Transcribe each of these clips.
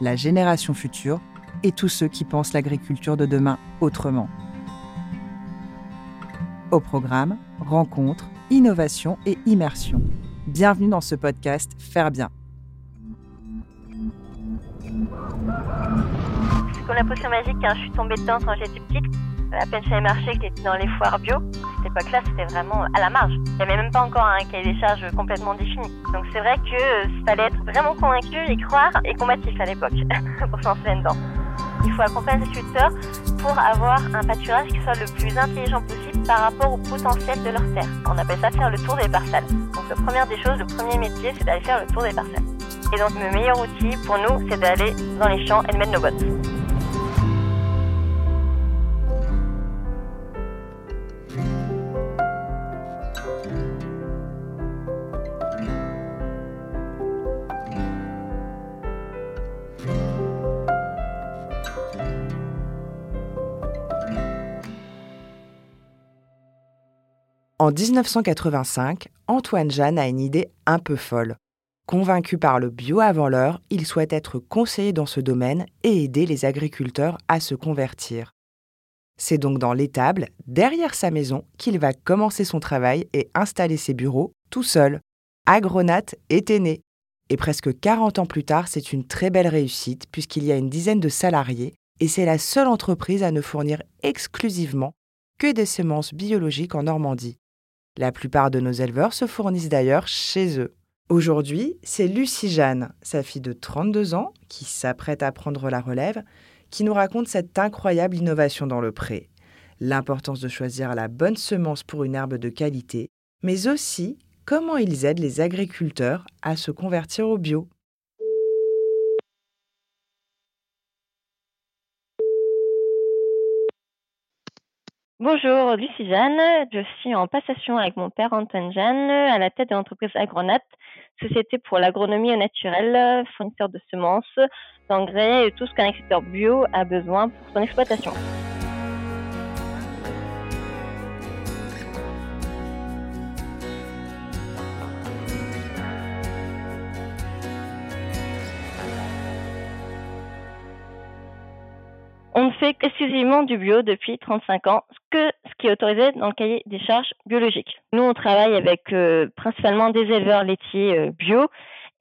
la génération future et tous ceux qui pensent l'agriculture de demain autrement. Au programme, rencontres, innovation et immersion. Bienvenue dans ce podcast Faire bien. Hein. je suis tombée dedans quand j'étais petite. À peine marché j'étais dans les foires bio. Cette époque-là, c'était vraiment à la marge. Il n'y avait même pas encore un cahier des charges complètement défini. Donc c'est vrai que euh, fallait être vraiment convaincu et croire et combatif à l'époque pour s'en dedans. Il faut accompagner les agriculteurs pour avoir un pâturage qui soit le plus intelligent possible par rapport au potentiel de leur terre. On appelle ça faire le tour des parcelles. Donc la première des choses, le premier métier, c'est d'aller faire le tour des parcelles. Et donc le meilleur outil pour nous, c'est d'aller dans les champs et de mettre nos bottes. En 1985, Antoine Jeanne a une idée un peu folle. Convaincu par le bio avant l'heure, il souhaite être conseiller dans ce domaine et aider les agriculteurs à se convertir. C'est donc dans l'étable, derrière sa maison, qu'il va commencer son travail et installer ses bureaux tout seul. Agronate était né. Et presque 40 ans plus tard, c'est une très belle réussite puisqu'il y a une dizaine de salariés et c'est la seule entreprise à ne fournir exclusivement que des semences biologiques en Normandie. La plupart de nos éleveurs se fournissent d'ailleurs chez eux. Aujourd'hui, c'est Lucie Jeanne, sa fille de 32 ans, qui s'apprête à prendre la relève, qui nous raconte cette incroyable innovation dans le pré. L'importance de choisir la bonne semence pour une herbe de qualité, mais aussi comment ils aident les agriculteurs à se convertir au bio. Bonjour, Lucie Jeanne. Je suis en passation avec mon père Antoine Jeanne à la tête de l'entreprise Agronat, société pour l'agronomie naturelle, fournisseur de semences, d'engrais et tout ce qu'un agriculteur bio a besoin pour son exploitation. On ne fait exclusivement du bio depuis 35 ans, que ce qui est autorisé dans le cahier des charges biologiques. Nous, on travaille avec euh, principalement des éleveurs laitiers euh, bio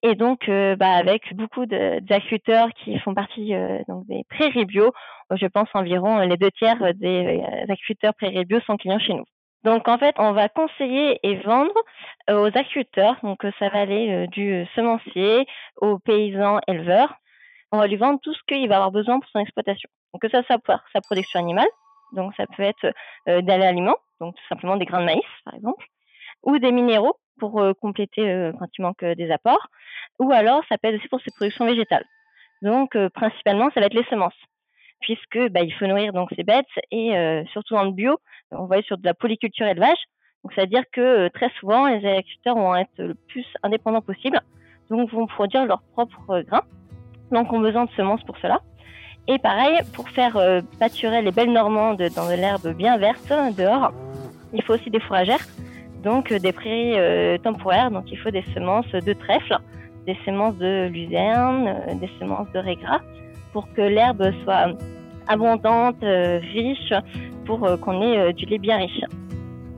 et donc euh, bah, avec beaucoup d'agriculteurs qui font partie des prairies bio. Je pense environ les deux tiers des agriculteurs prairies bio sont clients chez nous. Donc en fait, on va conseiller et vendre aux agriculteurs, donc ça va aller du semencier aux paysans éleveurs. On va lui vendre tout ce qu'il va avoir besoin pour son exploitation. Donc que ça soit sa production animale, donc ça peut être euh, aliments, donc tout simplement des grains de maïs par exemple, ou des minéraux pour euh, compléter euh, quand il manque euh, des apports, ou alors ça peut être aussi pour ses productions végétales. Donc principalement ça va être les semences, puisque bah, il faut nourrir donc ces bêtes et surtout dans le bio, on va être sur de la polyculture élevage. Donc c'est à dire que très souvent les agriculteurs vont être le plus indépendants possible, donc vont produire leurs propres grains. Donc ont besoin de semences pour cela. Et pareil, pour faire euh, pâturer les belles normandes dans de l'herbe bien verte dehors, il faut aussi des fourragères, donc euh, des prairies euh, temporaires. Donc il faut des semences de trèfle, des semences de luzerne, des semences de régras, pour que l'herbe soit abondante, riche, pour qu'on ait du lait bien riche.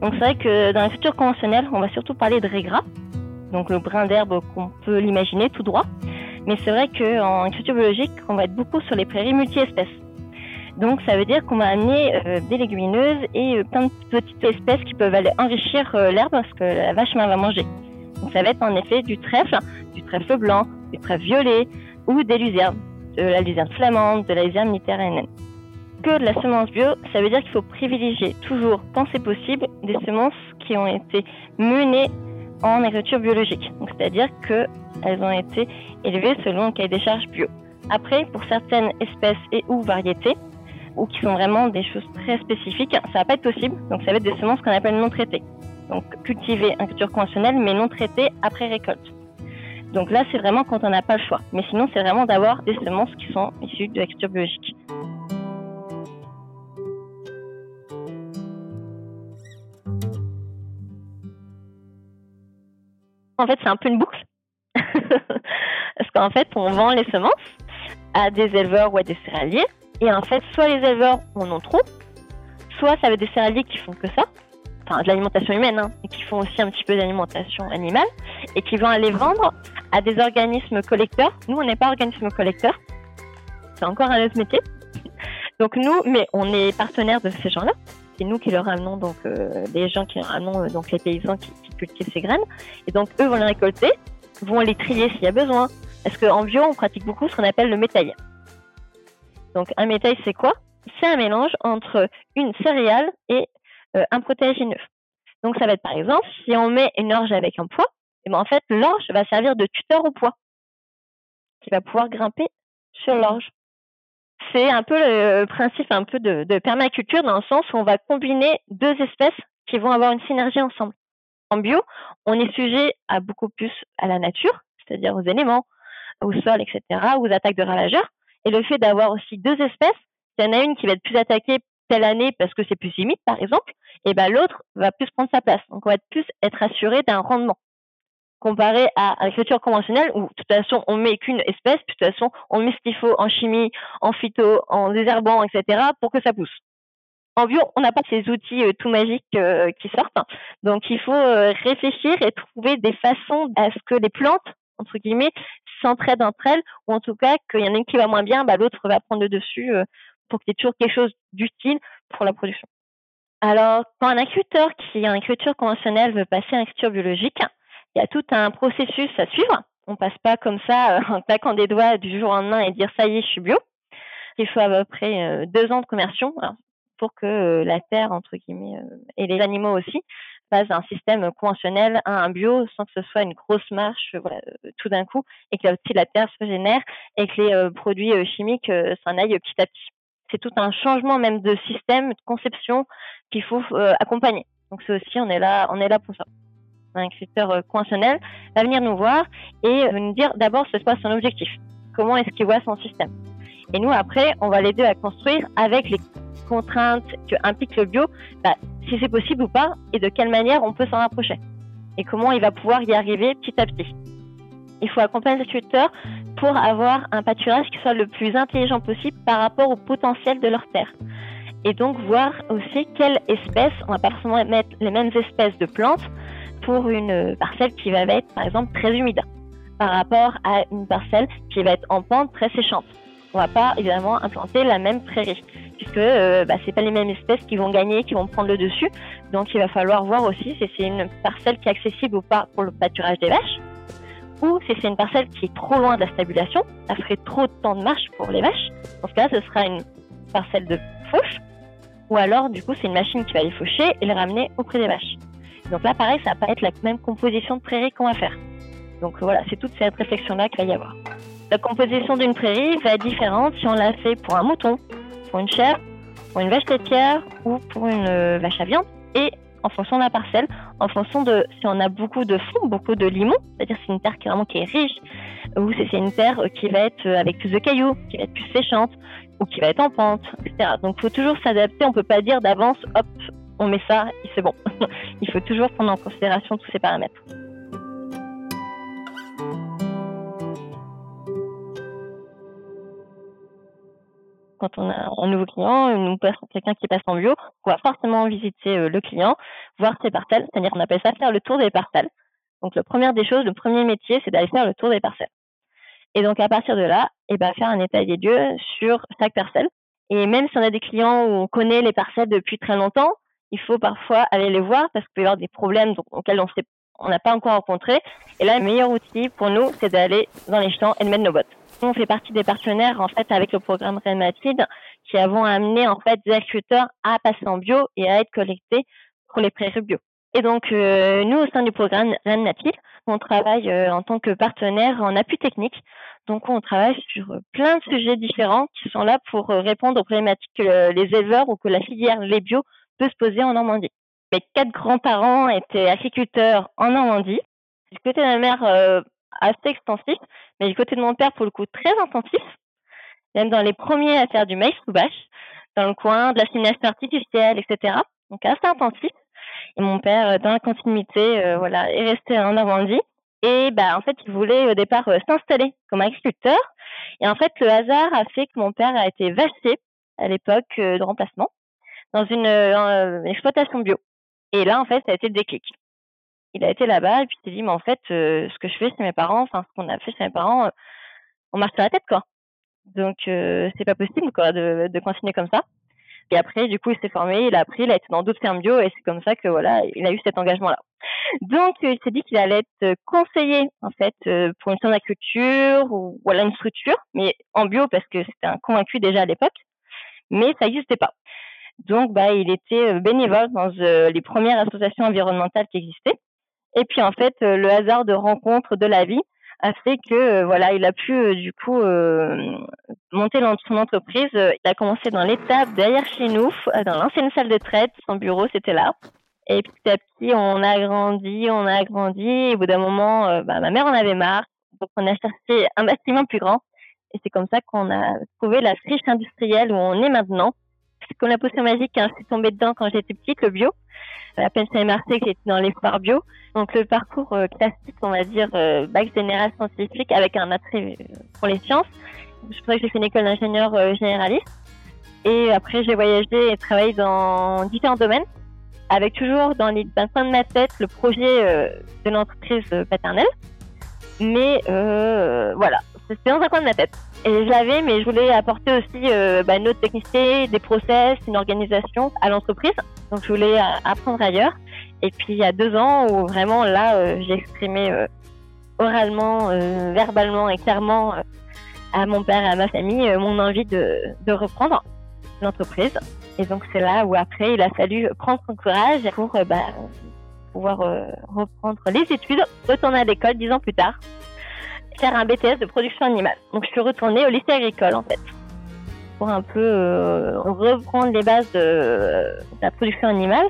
Donc c'est vrai que dans la culture conventionnelle, on va surtout parler de régras, donc le brin d'herbe qu'on peut l'imaginer tout droit. Mais c'est vrai qu'en agriculture biologique, on va être beaucoup sur les prairies multi-espèces. Donc ça veut dire qu'on va amener euh, des légumineuses et euh, plein de petites espèces qui peuvent aller enrichir euh, l'herbe parce que la vache va manger. Donc ça va être en effet du trèfle, du trèfle blanc, du trèfle violet ou des luzernes, de la luzerne flamande, de la luzerne méditerranéenne. Que de la semence bio, ça veut dire qu'il faut privilégier toujours, quand c'est possible, des semences qui ont été menées en agriculture biologique. C'est-à-dire qu'elles ont été élevées selon le cahier des charges bio. Après, pour certaines espèces et ou variétés, ou qui sont vraiment des choses très spécifiques, ça va pas être possible. Donc ça va être des semences qu'on appelle non traitées. Donc cultivées en culture conventionnelle, mais non traitées après récolte. Donc là, c'est vraiment quand on n'a pas le choix. Mais sinon, c'est vraiment d'avoir des semences qui sont issues de la culture biologique. En fait, c'est un peu une boucle. Parce qu'en fait, on vend les semences à des éleveurs ou à des céréaliers. Et en fait, soit les éleveurs en ont trop, soit ça être des céréaliers qui font que ça, enfin de l'alimentation humaine, hein, et qui font aussi un petit peu d'alimentation animale, et qui vont aller vendre à des organismes collecteurs. Nous, on n'est pas organisme collecteur, c'est encore un autre métier. Donc nous, mais on est partenaire de ces gens-là. C'est nous qui leur ramenons donc euh, les gens qui leur euh, donc les paysans qui cultivent ces graines. Et donc eux vont les récolter, vont les trier s'il y a besoin. Parce qu'en bio, on pratique beaucoup ce qu'on appelle le métail. Donc un métail, c'est quoi? C'est un mélange entre une céréale et euh, un protéagineux. Donc ça va être par exemple, si on met une orge avec un poids, et ben en fait l'orge va servir de tuteur au poids, qui va pouvoir grimper sur l'orge. C'est un peu le principe un peu de permaculture dans le sens où on va combiner deux espèces qui vont avoir une synergie ensemble. En bio, on est sujet à beaucoup plus à la nature, c'est-à-dire aux éléments, au sol, etc., aux attaques de ravageurs. Et le fait d'avoir aussi deux espèces, il y en a une qui va être plus attaquée telle année parce que c'est plus humide, par exemple, et ben l'autre va plus prendre sa place. Donc on va plus être assuré d'un rendement comparé à l'agriculture conventionnelle où de toute façon on met qu'une espèce, de toute façon on met ce qu'il faut en chimie, en phyto, en désherbant, etc. pour que ça pousse. En bio, on n'a pas ces outils euh, tout magiques euh, qui sortent, donc il faut euh, réfléchir et trouver des façons à ce que les plantes entre guillemets s'entraident entre elles, ou en tout cas qu'il y en a une qui va moins bien, bah, l'autre va prendre le dessus pour qu'il y ait toujours quelque chose d'utile pour la production. Alors, quand un agriculteur qui a une agriculture conventionnelle veut passer à agriculture biologique, il y a tout un processus à suivre. On passe pas comme ça en claquant des doigts du jour au lendemain et dire ça y est, je suis bio. Il faut à peu près deux ans de commercion pour que la terre, entre guillemets, et les animaux aussi, passe d'un système conventionnel à un bio sans que ce soit une grosse marche voilà, tout d'un coup et que la terre se génère et que les produits chimiques s'en aillent petit à petit. C'est tout un changement même de système, de conception qu'il faut accompagner. Donc c'est aussi, on est là, on est là pour ça. Un agriculteur conventionnel va venir nous voir et nous dire d'abord c'est quoi son objectif. Comment est-ce qu'il voit son système? Et nous après, on va l'aider à construire avec les contraintes que implique le bio, bah, si c'est possible ou pas, et de quelle manière on peut s'en rapprocher, et comment il va pouvoir y arriver petit à petit. Il faut accompagner les agriculteurs pour avoir un pâturage qui soit le plus intelligent possible par rapport au potentiel de leur terre. Et donc voir aussi quelle espèce, on va pas forcément mettre les mêmes espèces de plantes pour une parcelle qui va être par exemple très humide par rapport à une parcelle qui va être en pente très séchante. On va pas évidemment implanter la même prairie puisque euh, bah, c'est pas les mêmes espèces qui vont gagner, qui vont prendre le dessus. Donc il va falloir voir aussi si c'est une parcelle qui est accessible ou pas pour le pâturage des vaches, ou si c'est une parcelle qui est trop loin de la stabulation, ça ferait trop de temps de marche pour les vaches. Dans ce cas-là, ce sera une parcelle de fauche, ou alors du coup c'est une machine qui va les faucher et les ramener auprès des vaches. Donc là, pareil, ça va pas être la même composition de prairie qu'on va faire. Donc voilà, c'est toute cette réflexion-là qu'il va y avoir. La composition d'une prairie va être différente si on l'a fait pour un mouton, pour une chèvre, pour une vache laitière ou pour une euh, vache à viande. Et en fonction de la parcelle, en fonction de si on a beaucoup de fond, beaucoup de limon, c'est-à-dire c'est une terre qui, vraiment, qui est riche, ou si c'est une terre qui va être euh, avec plus de cailloux, qui va être plus séchante, ou qui va être en pente, etc. Donc il faut toujours s'adapter, on peut pas dire d'avance, hop, on met ça et c'est bon. il faut toujours prendre en considération tous ces paramètres. Quand on a un nouveau client, quelqu'un qui passe en bio, on va forcément visiter euh, le client, voir ses parcelles, c'est-à-dire qu'on appelle ça faire le tour des parcelles. Donc la première des choses, le premier métier, c'est d'aller faire le tour des parcelles. Et donc à partir de là, eh ben, faire un état des lieux sur chaque parcelle. Et même si on a des clients où on connaît les parcelles depuis très longtemps, il faut parfois aller les voir parce qu'il peut y avoir des problèmes auxquels on on n'a pas encore rencontré. Et là, le meilleur outil pour nous, c'est d'aller dans les champs et de mettre nos bottes. On fait partie des partenaires en fait avec le programme Renmatide qui avons amené en fait des agriculteurs à passer en bio et à être collectés pour les prairies bio. Et donc euh, nous au sein du programme Renmatide, on travaille euh, en tant que partenaire en appui technique. Donc on travaille sur plein de sujets différents qui sont là pour répondre aux problématiques que les éleveurs ou que la filière lait bio peut se poser en Normandie. Mes quatre grands-parents étaient agriculteurs en Normandie. Du côté de ma mère, assez extensif, mais du côté de mon père, pour le coup, très intensif. Même dans les premiers à faire du maïs sous bâche, dans le coin, de la simulation artificielle, etc. Donc assez intensif. Et mon père, dans la continuité, voilà, est resté en Normandie. Et bah, en fait, il voulait au départ s'installer comme agriculteur. Et en fait, le hasard a fait que mon père a été vaché à l'époque de remplacement dans une exploitation bio. Et là, en fait, ça a été le déclic. Il a été là-bas et puis il s'est dit, mais en fait, euh, ce que je fais chez mes parents, enfin, ce qu'on a fait chez mes parents, euh, on marche sur la tête, quoi. Donc, euh, c'est pas possible, quoi, de, continuer comme ça. Et après, du coup, il s'est formé, il a appris, il a été dans d'autres fermes bio et c'est comme ça que, voilà, il a eu cet engagement-là. Donc, il s'est dit qu'il allait être conseiller, en fait, pour une centre culture ou voilà une structure, mais en bio parce que c'était un convaincu déjà à l'époque, mais ça n'existait pas. Donc, bah, il était euh, bénévole dans euh, les premières associations environnementales qui existaient. Et puis, en fait, euh, le hasard de rencontre de la vie a fait que, voilà, il a pu, du coup, monter son entreprise. Il a commencé dans l'étape derrière chez nous, dans l'ancienne salle de traite. Son bureau, c'était là. Et petit à petit, on a grandi, on a grandi. Au bout d'un moment, bah, ma mère en avait marre. Donc, on a cherché un bâtiment plus grand. Et c'est comme ça qu'on a trouvé la friche industrielle où on est maintenant comme la potion magique, hein, je suis tombée dedans quand j'étais petite, le bio. La peine Saint-Marseille qui était dans les foires bio. Donc le parcours euh, classique, on va dire, euh, bac général scientifique avec un attrait euh, pour les sciences. Je crois que j'ai fait une école d'ingénieur généraliste. Et après, j'ai voyagé et travaillé dans différents domaines, avec toujours dans les dans de ma tête le projet de l'entreprise paternelle. Mais voilà, c'était dans un coin de ma tête. Et je l'avais, mais je voulais apporter aussi euh, bah, une autre technicité, des process, une organisation à l'entreprise. Donc je voulais euh, apprendre ailleurs. Et puis il y a deux ans où vraiment là, euh, j'ai exprimé oralement, verbalement et clairement à mon père et à ma famille mon envie de, de reprendre l'entreprise. Et donc c'est là où après il a fallu prendre son courage pour bah, pouvoir reprendre les études, retourner à l'école dix ans plus tard faire un BTS de production animale. Donc je suis retournée au lycée agricole en fait pour un peu euh, reprendre les bases de, la production animale.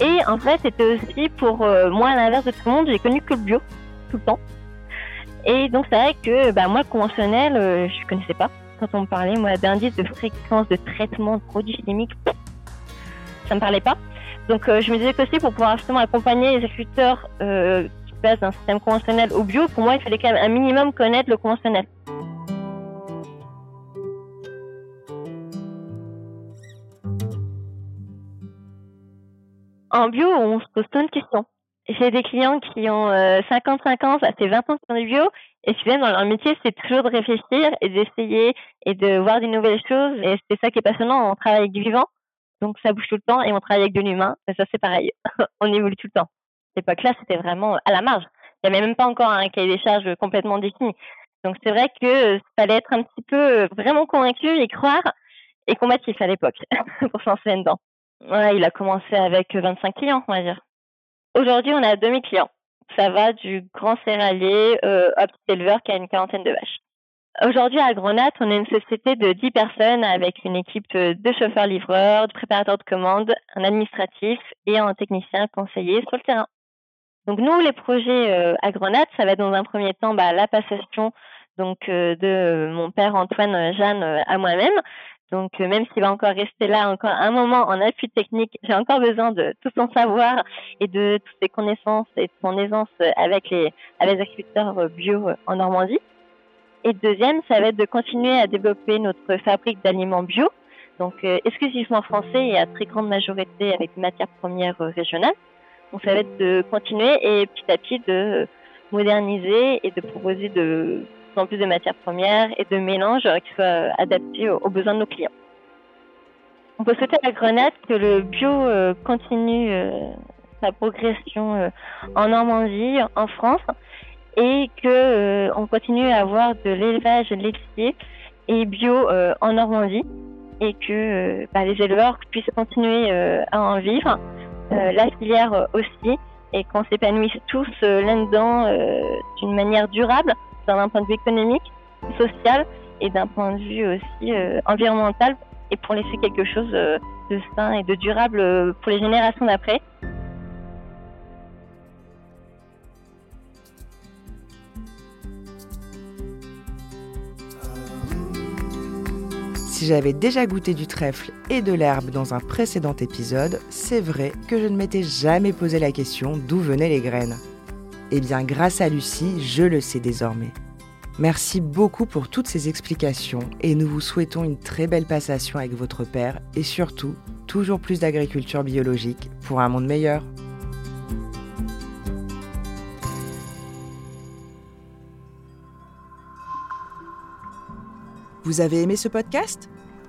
Et en fait, c'était aussi pour euh, moi, à l'inverse de tout le monde, j'ai connu que le bio tout le temps. Et donc c'est vrai que bah, moi, conventionnel, euh, je connaissais pas. Quand on me parlait, moi, d'indices de fréquence de traitement de produits chimiques, ça me parlait pas. Donc je me disais que aussi pour pouvoir justement accompagner les agriculteurs d'un système conventionnel au bio, pour moi, il fallait quand même un minimum connaître le conventionnel. En bio, on se pose plein de questions. J'ai des clients qui ont 55 euh, ans, ça fait 20 ans qu'ils font du bio, et viens dans leur métier, c'est toujours de réfléchir et d'essayer et de voir des nouvelles choses. Et c'est ça qui est passionnant. On travaille avec du vivant, donc ça bouge tout le temps, et on travaille avec de l'humain, et ça c'est pareil. on évolue tout le temps époque-là, c'était vraiment à la marge. Il n'y avait même pas encore un cahier des charges complètement défini. Donc c'est vrai que fallait être un petit peu vraiment convaincu et croire et combatif à l'époque pour se lancer dedans. Il a commencé avec 25 clients, on va dire. Aujourd'hui, on a 2000 clients. Ça va du grand céréalier euh, au petit éleveur qui a une quarantaine de vaches. Aujourd'hui, à Grenade, on est une société de 10 personnes avec une équipe de chauffeurs-livreurs, de préparateurs de commandes, un administratif et un technicien conseiller sur le terrain. Donc nous, les projets euh, à Grenade, ça va être dans un premier temps bah, la passation donc euh, de mon père Antoine euh, Jeanne à moi-même. Donc même s'il va encore rester là encore un moment en appui technique, j'ai encore besoin de tout son savoir et de toutes ses connaissances et de son aisance avec les, avec les agriculteurs bio en Normandie. Et deuxième, ça va être de continuer à développer notre fabrique d'aliments bio, donc exclusivement français et à très grande majorité avec des matières premières régionales. Donc ça va être de continuer et petit à petit de moderniser et de proposer de plus en plus de matières premières et de mélanges qui soient adaptés aux, besoins de nos clients. On peut souhaiter à Grenade que le bio euh, continue euh, sa progression euh, en Normandie, en France, et que on continue à avoir de l'élevage laitier et bio en Normandie, et que bah, les éleveurs puissent continuer à en vivre la filière euh, aussi, et qu'on s'épanouisse tous euh, là-dedans d'une manière durable, d'un point de vue économique, social et d'un point de vue aussi environnemental et pour laisser quelque chose de sain et de durable pour les générations d'après. Si j'avais déjà goûté du trèfle et de l'herbe dans un précédent épisode, c'est vrai que je ne m'étais jamais posé la question d'où venaient les graines. Eh bien, grâce à Lucie, je le sais désormais. Merci beaucoup pour toutes ces explications et nous vous souhaitons une très belle passation avec votre père et surtout toujours plus d'agriculture biologique pour un monde meilleur. Vous avez aimé ce podcast?